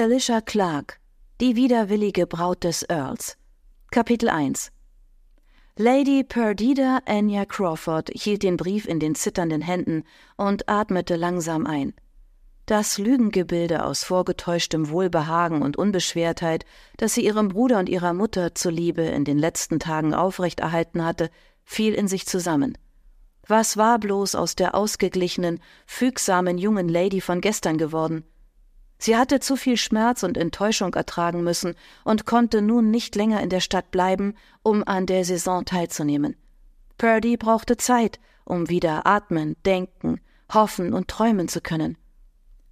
Alicia Clark, die widerwillige Braut des Earls. Kapitel 1 Lady Perdita Anya Crawford hielt den Brief in den zitternden Händen und atmete langsam ein. Das Lügengebilde aus vorgetäuschtem Wohlbehagen und Unbeschwertheit, das sie ihrem Bruder und ihrer Mutter zuliebe in den letzten Tagen aufrechterhalten hatte, fiel in sich zusammen. Was war bloß aus der ausgeglichenen, fügsamen jungen Lady von gestern geworden? Sie hatte zu viel Schmerz und Enttäuschung ertragen müssen und konnte nun nicht länger in der Stadt bleiben, um an der Saison teilzunehmen. Purdy brauchte Zeit, um wieder atmen, denken, hoffen und träumen zu können.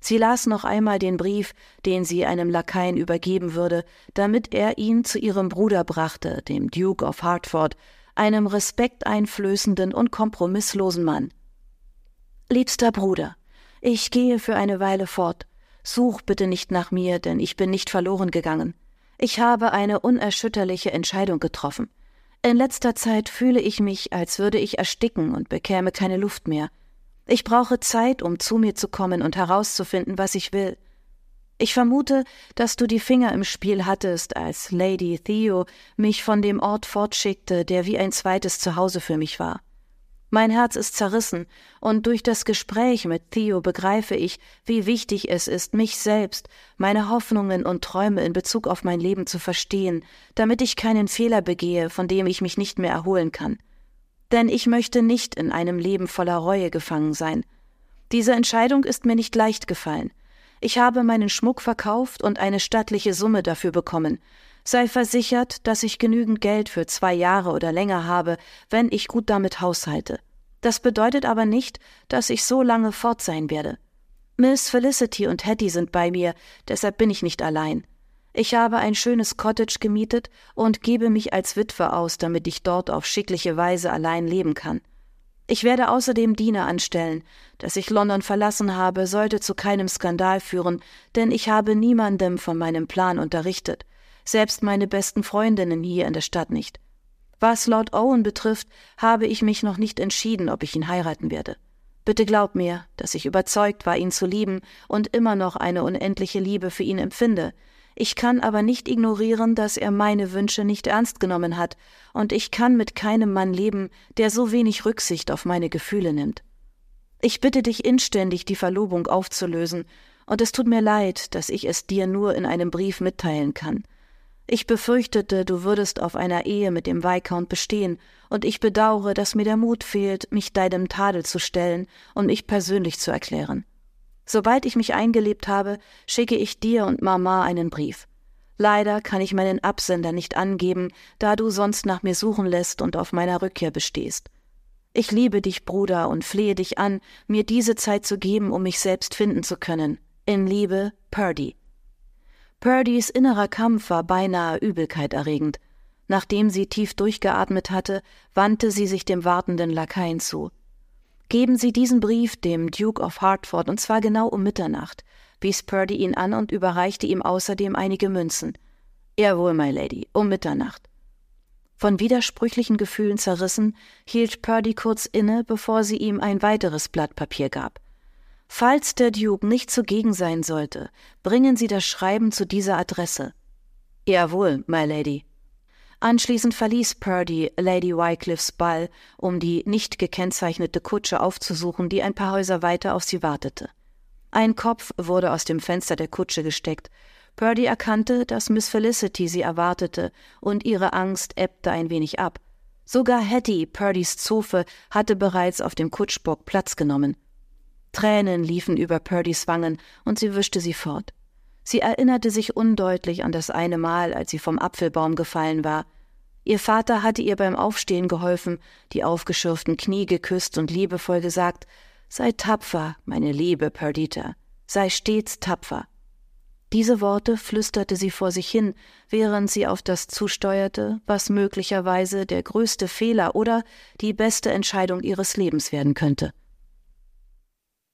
Sie las noch einmal den Brief, den sie einem Lakaien übergeben würde, damit er ihn zu ihrem Bruder brachte, dem Duke of Hertford, einem respekteinflößenden und kompromisslosen Mann. Liebster Bruder, ich gehe für eine Weile fort. Such bitte nicht nach mir, denn ich bin nicht verloren gegangen. Ich habe eine unerschütterliche Entscheidung getroffen. In letzter Zeit fühle ich mich, als würde ich ersticken und bekäme keine Luft mehr. Ich brauche Zeit, um zu mir zu kommen und herauszufinden, was ich will. Ich vermute, dass du die Finger im Spiel hattest, als Lady Theo mich von dem Ort fortschickte, der wie ein zweites Zuhause für mich war. Mein Herz ist zerrissen, und durch das Gespräch mit Theo begreife ich, wie wichtig es ist, mich selbst, meine Hoffnungen und Träume in Bezug auf mein Leben zu verstehen, damit ich keinen Fehler begehe, von dem ich mich nicht mehr erholen kann denn ich möchte nicht in einem Leben voller Reue gefangen sein. Diese Entscheidung ist mir nicht leicht gefallen. Ich habe meinen Schmuck verkauft und eine stattliche Summe dafür bekommen. Sei versichert, dass ich genügend Geld für zwei Jahre oder länger habe, wenn ich gut damit haushalte. Das bedeutet aber nicht, dass ich so lange fort sein werde. Miss Felicity und Hetty sind bei mir, deshalb bin ich nicht allein. Ich habe ein schönes Cottage gemietet und gebe mich als Witwe aus, damit ich dort auf schickliche Weise allein leben kann. Ich werde außerdem Diener anstellen. Dass ich London verlassen habe, sollte zu keinem Skandal führen, denn ich habe niemandem von meinem Plan unterrichtet, selbst meine besten Freundinnen hier in der Stadt nicht. Was Lord Owen betrifft, habe ich mich noch nicht entschieden, ob ich ihn heiraten werde. Bitte glaub mir, dass ich überzeugt war, ihn zu lieben und immer noch eine unendliche Liebe für ihn empfinde, ich kann aber nicht ignorieren, dass er meine Wünsche nicht ernst genommen hat, und ich kann mit keinem Mann leben, der so wenig Rücksicht auf meine Gefühle nimmt. Ich bitte dich inständig, die Verlobung aufzulösen, und es tut mir leid, dass ich es dir nur in einem Brief mitteilen kann. Ich befürchtete, du würdest auf einer Ehe mit dem Viscount bestehen, und ich bedauere, dass mir der Mut fehlt, mich deinem Tadel zu stellen und mich persönlich zu erklären. Sobald ich mich eingelebt habe, schicke ich dir und Mama einen Brief. Leider kann ich meinen Absender nicht angeben, da du sonst nach mir suchen lässt und auf meiner Rückkehr bestehst. Ich liebe dich, Bruder, und flehe dich an, mir diese Zeit zu geben, um mich selbst finden zu können. In Liebe, Purdy. Purdys innerer Kampf war beinahe Übelkeit erregend. Nachdem sie tief durchgeatmet hatte, wandte sie sich dem wartenden Lakaien zu. Geben Sie diesen Brief dem Duke of Hertford, und zwar genau um Mitternacht, wies Purdy ihn an und überreichte ihm außerdem einige Münzen. Jawohl, my Lady, um Mitternacht. Von widersprüchlichen Gefühlen zerrissen, hielt Purdy kurz inne, bevor sie ihm ein weiteres Blatt Papier gab. Falls der Duke nicht zugegen sein sollte, bringen Sie das Schreiben zu dieser Adresse. Jawohl, my Lady. Anschließend verließ Purdy Lady Wycliffes Ball, um die nicht gekennzeichnete Kutsche aufzusuchen, die ein paar Häuser weiter auf sie wartete. Ein Kopf wurde aus dem Fenster der Kutsche gesteckt. Purdy erkannte, dass Miss Felicity sie erwartete, und ihre Angst ebbte ein wenig ab. Sogar Hetty, Purdys Zofe, hatte bereits auf dem Kutschbock Platz genommen. Tränen liefen über Purdys Wangen, und sie wischte sie fort. Sie erinnerte sich undeutlich an das eine Mal, als sie vom Apfelbaum gefallen war. Ihr Vater hatte ihr beim Aufstehen geholfen, die aufgeschürften Knie geküsst und liebevoll gesagt, Sei tapfer, meine liebe Perdita, sei stets tapfer. Diese Worte flüsterte sie vor sich hin, während sie auf das zusteuerte, was möglicherweise der größte Fehler oder die beste Entscheidung ihres Lebens werden könnte.